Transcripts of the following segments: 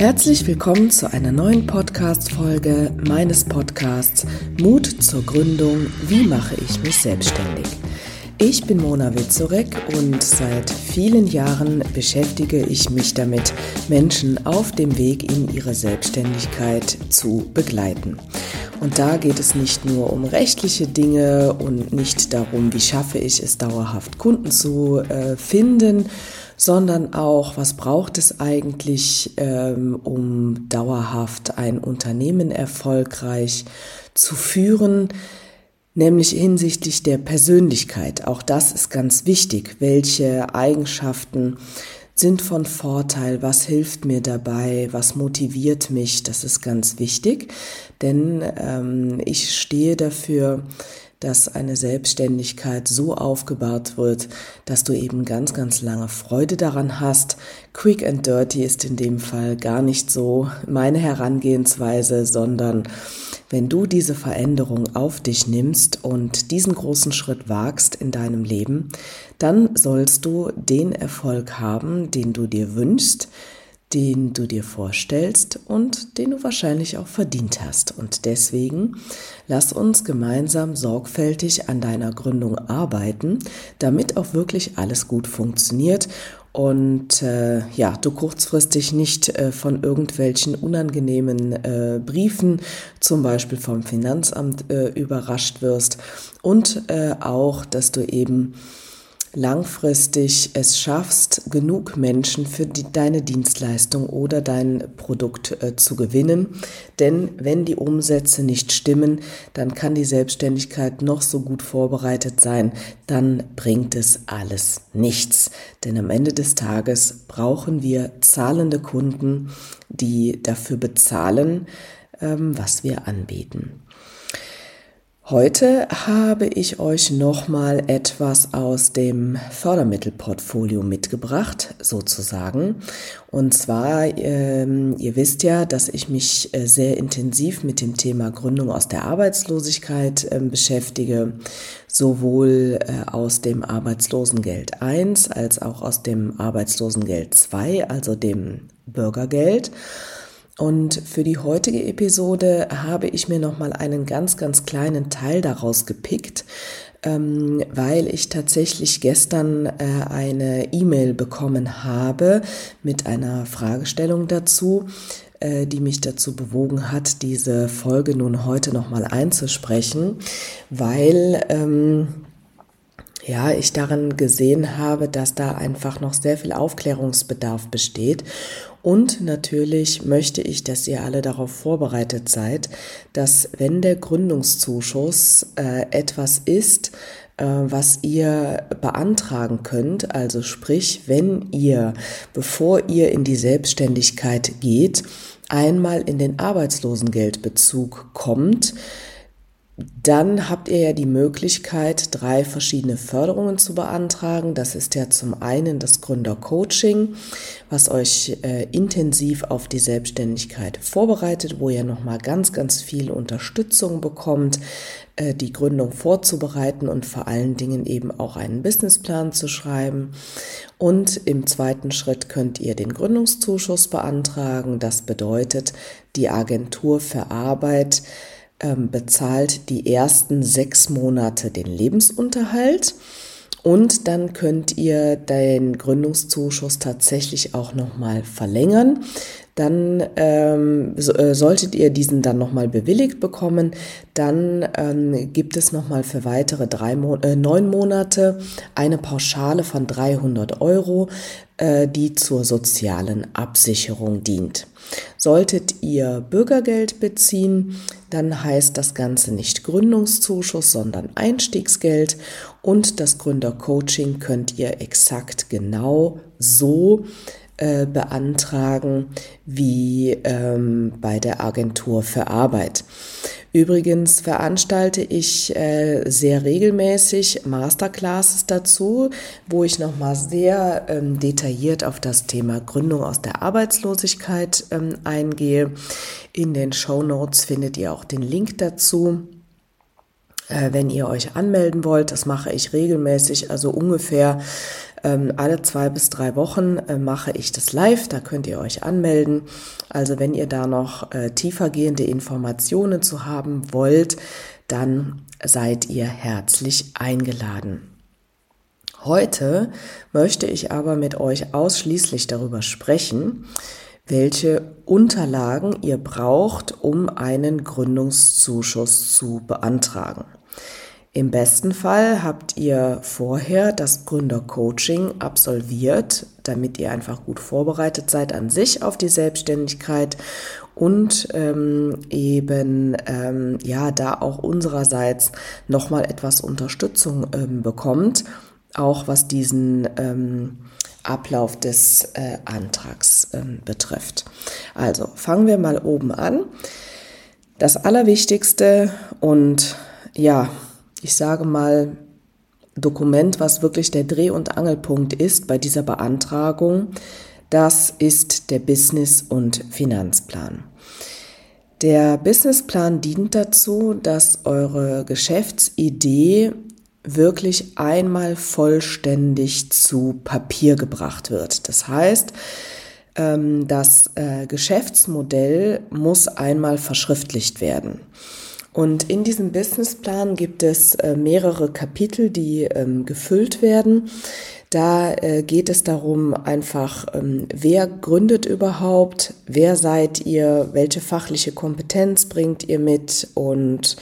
Herzlich willkommen zu einer neuen Podcast-Folge meines Podcasts Mut zur Gründung. Wie mache ich mich selbstständig? Ich bin Mona Witzorek und seit vielen Jahren beschäftige ich mich damit, Menschen auf dem Weg in ihre Selbstständigkeit zu begleiten. Und da geht es nicht nur um rechtliche Dinge und nicht darum, wie schaffe ich es dauerhaft Kunden zu äh, finden, sondern auch, was braucht es eigentlich, ähm, um dauerhaft ein Unternehmen erfolgreich zu führen, nämlich hinsichtlich der Persönlichkeit. Auch das ist ganz wichtig. Welche Eigenschaften sind von Vorteil, was hilft mir dabei, was motiviert mich, das ist ganz wichtig, denn ähm, ich stehe dafür, dass eine Selbstständigkeit so aufgebaut wird, dass du eben ganz, ganz lange Freude daran hast. Quick and Dirty ist in dem Fall gar nicht so meine Herangehensweise, sondern wenn du diese Veränderung auf dich nimmst und diesen großen Schritt wagst in deinem Leben, dann sollst du den Erfolg haben, den du dir wünschst, den du dir vorstellst und den du wahrscheinlich auch verdient hast. Und deswegen lass uns gemeinsam sorgfältig an deiner Gründung arbeiten, damit auch wirklich alles gut funktioniert und äh, ja, du kurzfristig nicht äh, von irgendwelchen unangenehmen äh, Briefen, zum Beispiel vom Finanzamt, äh, überrascht wirst und äh, auch, dass du eben langfristig es schaffst, genug Menschen für die, deine Dienstleistung oder dein Produkt äh, zu gewinnen. Denn wenn die Umsätze nicht stimmen, dann kann die Selbstständigkeit noch so gut vorbereitet sein, dann bringt es alles nichts. Denn am Ende des Tages brauchen wir zahlende Kunden, die dafür bezahlen, ähm, was wir anbieten. Heute habe ich euch nochmal etwas aus dem Fördermittelportfolio mitgebracht, sozusagen. Und zwar, ähm, ihr wisst ja, dass ich mich äh, sehr intensiv mit dem Thema Gründung aus der Arbeitslosigkeit äh, beschäftige, sowohl äh, aus dem Arbeitslosengeld 1 als auch aus dem Arbeitslosengeld 2, also dem Bürgergeld. Und für die heutige Episode habe ich mir noch mal einen ganz, ganz kleinen Teil daraus gepickt, ähm, weil ich tatsächlich gestern äh, eine E-Mail bekommen habe mit einer Fragestellung dazu, äh, die mich dazu bewogen hat, diese Folge nun heute noch mal einzusprechen, weil ähm, ja, ich darin gesehen habe, dass da einfach noch sehr viel Aufklärungsbedarf besteht und natürlich möchte ich, dass ihr alle darauf vorbereitet seid, dass wenn der Gründungszuschuss äh, etwas ist, äh, was ihr beantragen könnt, also sprich, wenn ihr, bevor ihr in die Selbstständigkeit geht, einmal in den Arbeitslosengeldbezug kommt, dann habt ihr ja die Möglichkeit, drei verschiedene Förderungen zu beantragen. Das ist ja zum einen das Gründercoaching, was euch äh, intensiv auf die Selbstständigkeit vorbereitet, wo ihr nochmal ganz, ganz viel Unterstützung bekommt, äh, die Gründung vorzubereiten und vor allen Dingen eben auch einen Businessplan zu schreiben. Und im zweiten Schritt könnt ihr den Gründungszuschuss beantragen. Das bedeutet, die Agentur für Arbeit bezahlt die ersten sechs Monate den Lebensunterhalt. Und dann könnt ihr den Gründungszuschuss tatsächlich auch nochmal verlängern. Dann ähm, so, äh, solltet ihr diesen dann nochmal bewilligt bekommen, dann ähm, gibt es nochmal für weitere drei Mo äh, neun Monate eine Pauschale von 300 Euro, äh, die zur sozialen Absicherung dient. Solltet ihr Bürgergeld beziehen, dann heißt das Ganze nicht Gründungszuschuss, sondern Einstiegsgeld und das Gründercoaching könnt ihr exakt genau so äh, beantragen wie ähm, bei der Agentur für Arbeit. Übrigens veranstalte ich äh, sehr regelmäßig Masterclasses dazu, wo ich nochmal sehr ähm, detailliert auf das Thema Gründung aus der Arbeitslosigkeit ähm, eingehe. In den Show Notes findet ihr auch den Link dazu äh, wenn ihr euch anmelden wollt. Das mache ich regelmäßig, also ungefähr Ähm, alle zwei bis drei Wochen äh, mache ich das live, da könnt ihr euch anmelden. Also wenn ihr da noch äh, tiefergehende Informationen zu haben wollt, dann seid ihr herzlich eingeladen. Heute möchte ich aber mit euch ausschließlich darüber sprechen, welche Unterlagen ihr braucht, um einen Gründungszuschuss zu beantragen. Im besten Fall habt ihr vorher das Gründercoaching absolviert, damit ihr einfach gut vorbereitet seid an sich auf die Selbstständigkeit und ähm, eben ähm, ja da auch unsererseits nochmal etwas Unterstützung ähm, bekommt, auch was diesen ähm, Ablauf des äh, Antrags ähm, betrifft. Also fangen wir mal oben an. Das Allerwichtigste und ja, ich sage mal, Dokument, was wirklich der Dreh- und Angelpunkt ist bei dieser Beantragung, das ist der Business- und Finanzplan. Der Businessplan dient dazu, dass eure Geschäftsidee wirklich einmal vollständig zu Papier gebracht wird. Das heißt, ähm, das äh, Geschäftsmodell muss einmal verschriftlicht werden. Und in diesem Businessplan gibt es äh, mehrere Kapitel, die ähm, gefüllt werden. Da äh, geht es darum, einfach, ähm, wer gründet überhaupt, wer seid ihr, welche fachliche Kompetenz bringt ihr mit und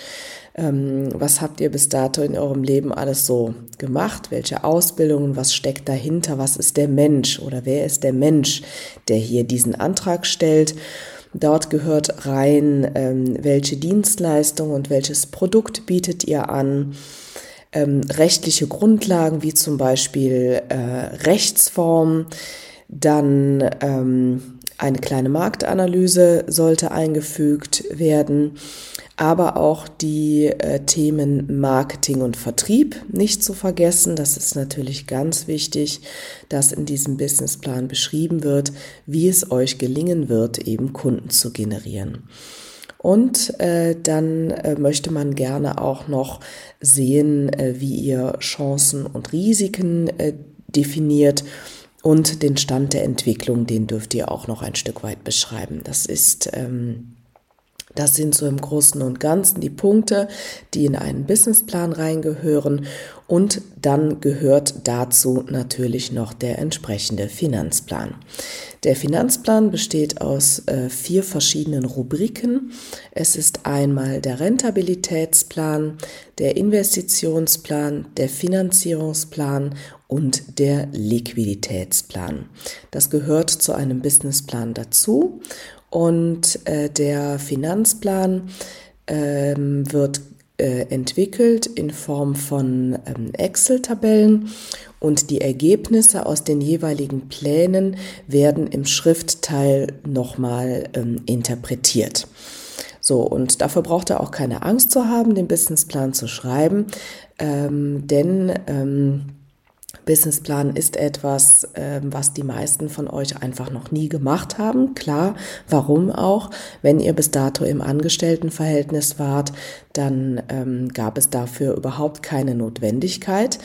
ähm, was habt ihr bis dato in eurem Leben alles so gemacht, welche Ausbildungen, was steckt dahinter, was ist der Mensch oder wer ist der Mensch, der hier diesen Antrag stellt. Dort gehört rein, ähm, welche Dienstleistung und welches Produkt bietet ihr an. Ähm, rechtliche Grundlagen wie zum Beispiel äh, Rechtsform, dann ähm, eine kleine Marktanalyse sollte eingefügt werden, aber auch die äh, Themen Marketing und Vertrieb nicht zu vergessen. Das ist natürlich ganz wichtig, dass in diesem Businessplan beschrieben wird, wie es euch gelingen wird, eben Kunden zu generieren. Und äh, dann äh, möchte man gerne auch noch sehen, äh, wie ihr Chancen und Risiken äh, definiert und den Stand der Entwicklung, den dürft ihr auch noch ein Stück weit beschreiben. Das ist, ähm, das sind so im Großen und Ganzen die Punkte, die in einen Businessplan reingehören. Und dann gehört dazu natürlich noch der entsprechende Finanzplan. Der Finanzplan besteht aus äh, vier verschiedenen Rubriken. Es ist einmal der Rentabilitätsplan, der Investitionsplan, der Finanzierungsplan und der Liquiditätsplan. Das gehört zu einem Businessplan dazu und äh, der Finanzplan ähm, wird äh, entwickelt in Form von ähm, Excel-Tabellen und die Ergebnisse aus den jeweiligen Plänen werden im Schriftteil nochmal ähm, interpretiert. So, und dafür braucht er auch keine Angst zu haben, den Businessplan zu schreiben, ähm, denn ähm, Businessplan ist etwas, äh, was die meisten von euch einfach noch nie gemacht haben. Klar, warum auch? Wenn ihr bis dato im Angestelltenverhältnis wart, dann ähm, gab es dafür überhaupt keine Notwendigkeit.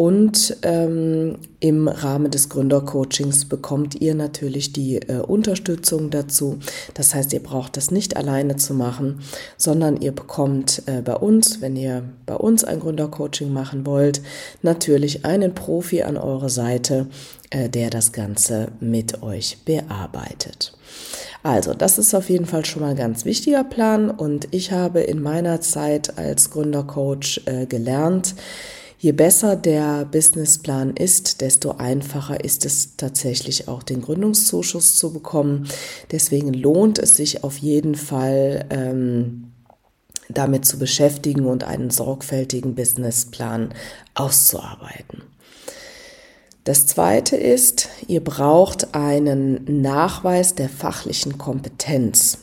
Und ähm, im Rahmen des Gründercoachings bekommt ihr natürlich die äh, Unterstützung dazu. Das heißt, ihr braucht das nicht alleine zu machen, sondern ihr bekommt äh, bei uns, wenn ihr bei uns ein Gründercoaching machen wollt, natürlich einen Profi an eurer Seite, äh, der das Ganze mit euch bearbeitet. Also, das ist auf jeden Fall schon mal ein ganz wichtiger Plan und ich habe in meiner Zeit als Gründercoach äh, gelernt, Je besser der Businessplan ist, desto einfacher ist es tatsächlich auch den Gründungszuschuss zu bekommen. Deswegen lohnt es sich auf jeden Fall, ähm, damit zu beschäftigen und einen sorgfältigen Businessplan auszuarbeiten. Das zweite ist, ihr braucht einen Nachweis der fachlichen Kompetenz.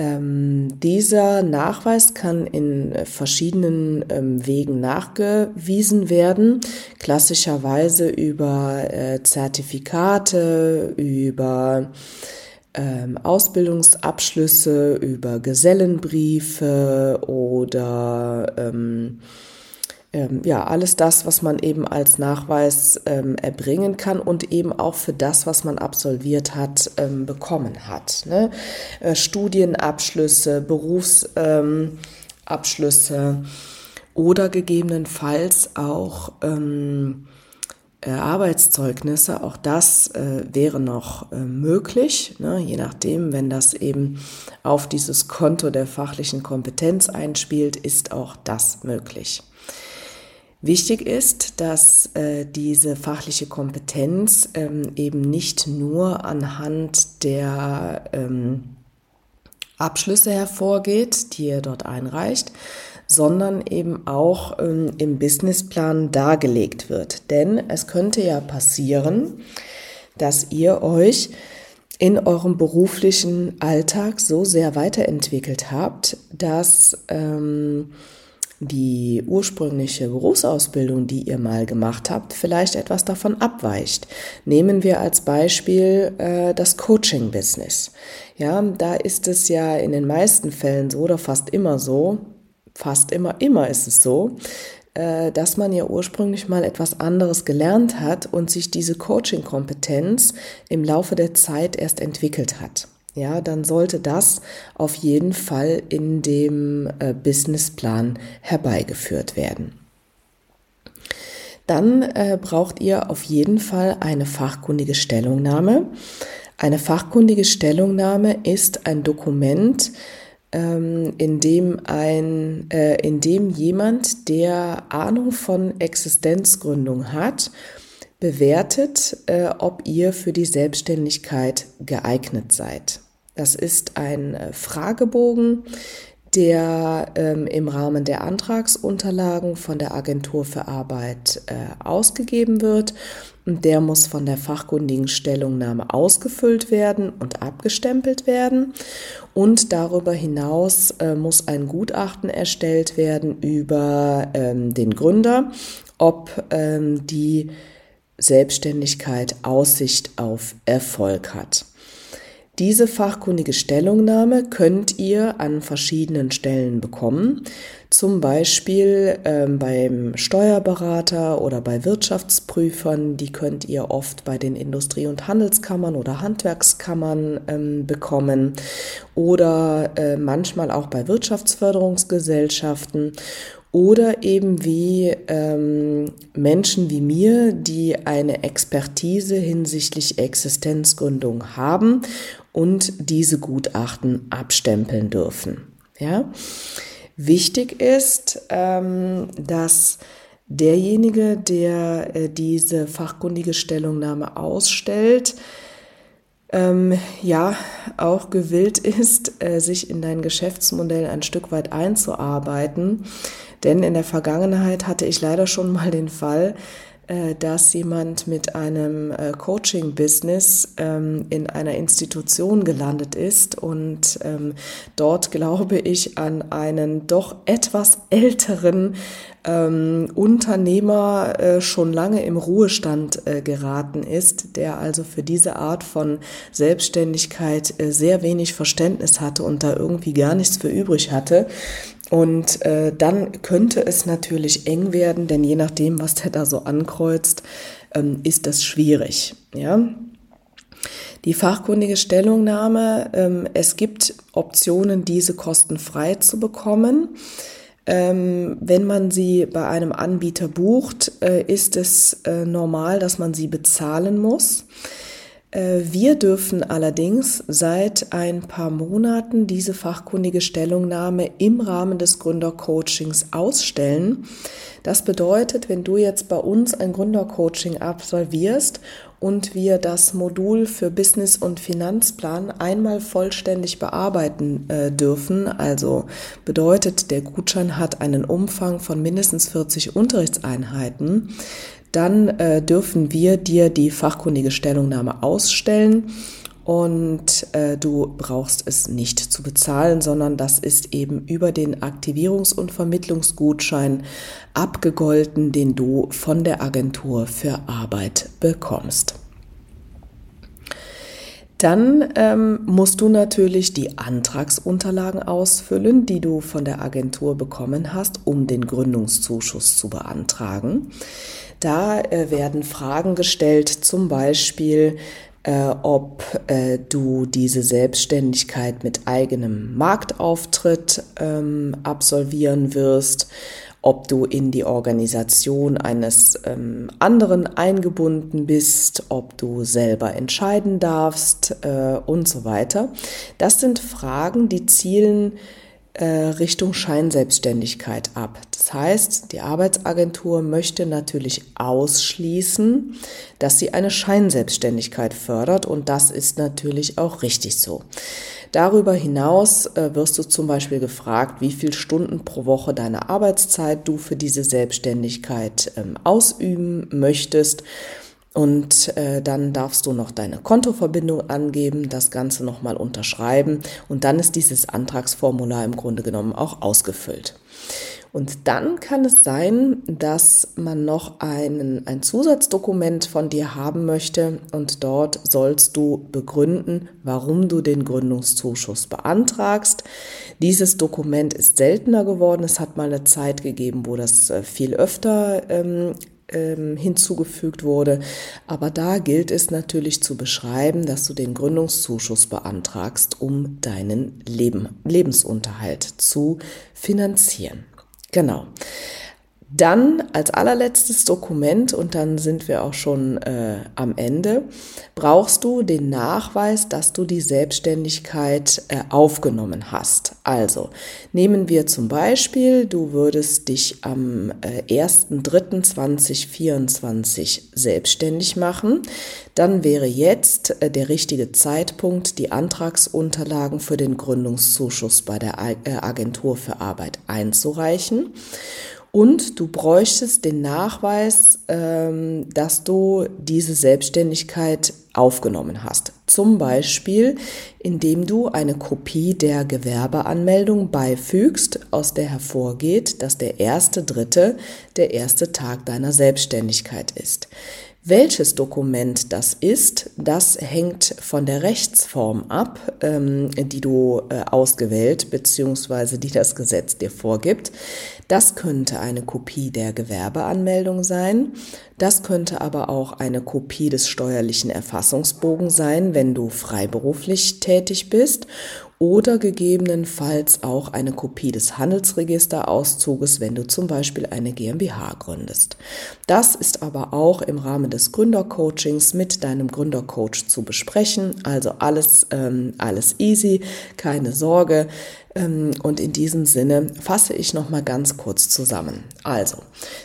Ähm, dieser Nachweis kann in verschiedenen ähm, Wegen nachgewiesen werden, klassischerweise über äh, Zertifikate, über ähm, Ausbildungsabschlüsse, über Gesellenbriefe oder ähm, ja, alles das, was man eben als Nachweis ähm, erbringen kann und eben auch für das, was man absolviert hat, ähm, bekommen hat. Ne? Äh, Studienabschlüsse, Berufsabschlüsse ähm, oder gegebenenfalls auch ähm, äh, Arbeitszeugnisse, auch das äh, wäre noch äh, möglich, ne, je nachdem, wenn das eben auf dieses Konto der fachlichen Kompetenz einspielt, ist auch das möglich. Wichtig ist, dass äh, diese fachliche Kompetenz ähm, eben nicht nur anhand der ähm, Abschlüsse hervorgeht, die ihr dort einreicht, sondern eben auch ähm, im Businessplan dargelegt wird. Denn es könnte ja passieren, dass ihr euch in eurem beruflichen Alltag so sehr weiterentwickelt habt, dass ähm, die ursprüngliche Berufsausbildung, die ihr mal gemacht habt, vielleicht etwas davon abweicht. Nehmen wir als Beispiel äh, das Coaching-Business. Ja, da ist es ja in den meisten Fällen so oder fast immer so, fast immer, immer ist es so, äh, dass man ja ursprünglich mal etwas anderes gelernt hat und sich diese Coaching-Kompetenz im Laufe der Zeit erst entwickelt hat ja, dann sollte das auf jeden Fall in dem äh, Businessplan herbeigeführt werden. Dann äh, braucht ihr auf jeden Fall eine fachkundige Stellungnahme. Eine fachkundige Stellungnahme ist ein Dokument, ähm, in dem ein, äh, in dem jemand, der Ahnung von Existenzgründung hat, bewertet, äh, ob ihr für die Selbstständigkeit geeignet seid. Das ist ein äh, Fragebogen, der ähm, im Rahmen der Antragsunterlagen von der Agentur für Arbeit äh, ausgegeben wird. Und der muss von der fachkundigen Stellungnahme ausgefüllt werden und abgestempelt werden. Und darüber hinaus äh, muss ein Gutachten erstellt werden über ähm, den Gründer, ob ähm, die Selbstständigkeit Aussicht auf Erfolg hat. Diese fachkundige Stellungnahme könnt ihr an verschiedenen Stellen bekommen, zum Beispiel ähm, beim Steuerberater oder bei Wirtschaftsprüfern. Die könnt ihr oft bei den Industrie- und Handelskammern oder Handwerkskammern ähm, bekommen. Oder äh, manchmal auch bei Wirtschaftsförderungsgesellschaften oder eben wie ähm, Menschen wie mir, die eine Expertise hinsichtlich Existenzgründung haben und diese Gutachten abstempeln dürfen. Ja? Wichtig ist, ähm, dass derjenige, der äh, diese fachkundige Stellungnahme ausstellt, ähm, ja, auch gewillt ist, äh, sich in dein Geschäftsmodell ein Stück weit einzuarbeiten. Denn in der Vergangenheit hatte ich leider schon mal den Fall, äh, dass jemand mit einem äh, Coaching-Business ähm, in einer Institution gelandet ist und ähm, dort, glaube ich, an einen doch etwas älteren ähm, Unternehmer äh, schon lange im Ruhestand geraten ist, der also für diese Art von Selbstständigkeit sehr wenig Verständnis hatte und da irgendwie gar nichts für übrig hatte. Und äh, dann könnte es natürlich eng werden, denn je nachdem, was der da so ankreuzt, ähm, ist das schwierig. Ja. Die fachkundige Stellungnahme, ähm, es gibt Optionen, diese kostenfrei zu bekommen. Ähm, wenn man sie bei einem Anbieter bucht, äh, ist es äh, normal, dass man sie bezahlen muss. Äh, wir dürfen allerdings seit ein paar Monaten diese fachkundige Stellungnahme im Rahmen des Gründercoachings ausstellen. Das bedeutet, wenn du jetzt bei uns ein Gründercoaching absolvierst und wir das Modul für Business und Finanzplan einmal vollständig bearbeiten äh, dürfen, also bedeutet, der Gutschein hat einen Umfang von mindestens 40 Unterrichtseinheiten, dann äh, dürfen wir dir die fachkundige Stellungnahme ausstellen und äh, du brauchst es nicht zu bezahlen, sondern das ist eben über den Aktivierungs- und Vermittlungsgutschein abgegolten, den du von der Agentur für Arbeit bekommst. Dann ähm, musst du natürlich die Antragsunterlagen ausfüllen, die du von der Agentur bekommen hast, um den Gründungszuschuss zu beantragen. Da äh, werden Fragen gestellt, zum Beispiel, äh, ob äh, du diese Selbstständigkeit mit eigenem Marktauftritt ähm, absolvieren wirst, ob du in die Organisation eines ähm, anderen eingebunden bist, ob du selber entscheiden darfst äh, und so weiter. Das sind Fragen, die zielen äh, Richtung Scheinselbstständigkeit ab. Das heißt, die Arbeitsagentur möchte natürlich ausschließen, dass sie eine Scheinselbstständigkeit fördert und das ist natürlich auch richtig so. Darüber hinaus äh, wirst du zum Beispiel gefragt, wie viele Stunden pro Woche deine Arbeitszeit du für diese Selbstständigkeit ähm, ausüben möchtest. Und äh, dann darfst du noch deine Kontoverbindung angeben, das Ganze nochmal unterschreiben und dann ist dieses Antragsformular im Grunde genommen auch ausgefüllt. Und dann kann es sein, dass man noch einen, ein Zusatzdokument von dir haben möchte und dort sollst du begründen, warum du den Gründungszuschuss beantragst. Dieses Dokument ist seltener geworden. Es hat mal eine Zeit gegeben, wo das äh, viel öfter ähm, ähm, hinzugefügt wurde. Aber da gilt es natürlich zu beschreiben, dass du den Gründungszuschuss beantragst, um deinen Leben, Lebensunterhalt zu finanzieren. Genau. Dann als allerletztes Dokument, und dann sind wir auch schon äh, am Ende, brauchst du den Nachweis, dass du die Selbstständigkeit äh, aufgenommen hast. Also nehmen wir zum Beispiel, du würdest dich am äh, 1.3.2024 selbstständig machen. Dann wäre jetzt äh, der richtige Zeitpunkt, die Antragsunterlagen für den Gründungszuschuss bei der äh, Agentur für Arbeit einzureichen. Und du bräuchtest den Nachweis, ähm, dass du diese Selbstständigkeit aufgenommen hast. Zum Beispiel, indem du eine Kopie der Gewerbeanmeldung beifügst, aus der hervorgeht, dass der erste Dritte der erste Tag deiner Selbstständigkeit ist. Welches Dokument das ist, das hängt von der Rechtsform ab, ähm, die du äh, ausgewählt bzw. die das Gesetz dir vorgibt. Das könnte eine Kopie der Gewerbeanmeldung sein. Das könnte aber auch eine Kopie des steuerlichen Erfassungsbogen sein, wenn du freiberuflich tätig bist oder gegebenenfalls auch eine Kopie des Handelsregisterauszuges, wenn du zum Beispiel eine GmbH gründest. Das ist aber auch im Rahmen des Gründercoachings mit deinem Gründercoach zu besprechen. Also alles, ähm, alles easy, keine Sorge. Ähm, und in diesem Sinne fasse ich noch mal ganz kurz zusammen. Also,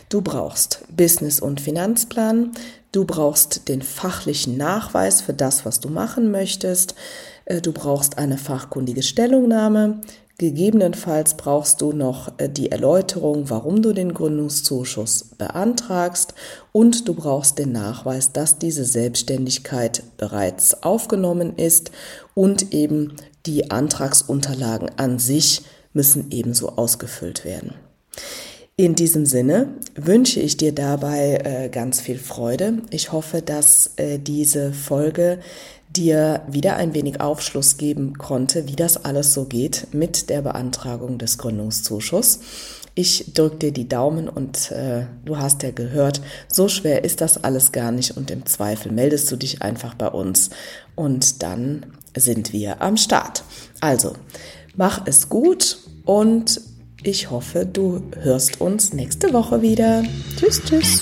du brauchst Business- und Finanzplan, du brauchst den fachlichen Nachweis für das, was du machen möchtest, du brauchst eine fachkundige Stellungnahme. Gegebenenfalls brauchst du noch äh, die Erläuterung, warum du den Gründungszuschuss beantragst und du brauchst den Nachweis, dass diese Selbstständigkeit bereits aufgenommen ist und eben die Antragsunterlagen an sich müssen ebenso ausgefüllt werden. In diesem Sinne wünsche ich dir dabei äh, ganz viel Freude. Ich hoffe, dass äh, diese Folge dir wieder ein wenig Aufschluss geben konnte, wie das alles so geht mit der Beantragung des Gründungszuschusses. Ich drücke dir die Daumen und äh, du hast ja gehört, so schwer ist das alles gar nicht und im Zweifel meldest du dich einfach bei uns und dann sind wir am Start. Also, mach es gut und ich hoffe, du hörst uns nächste Woche wieder. Tschüss, tschüss.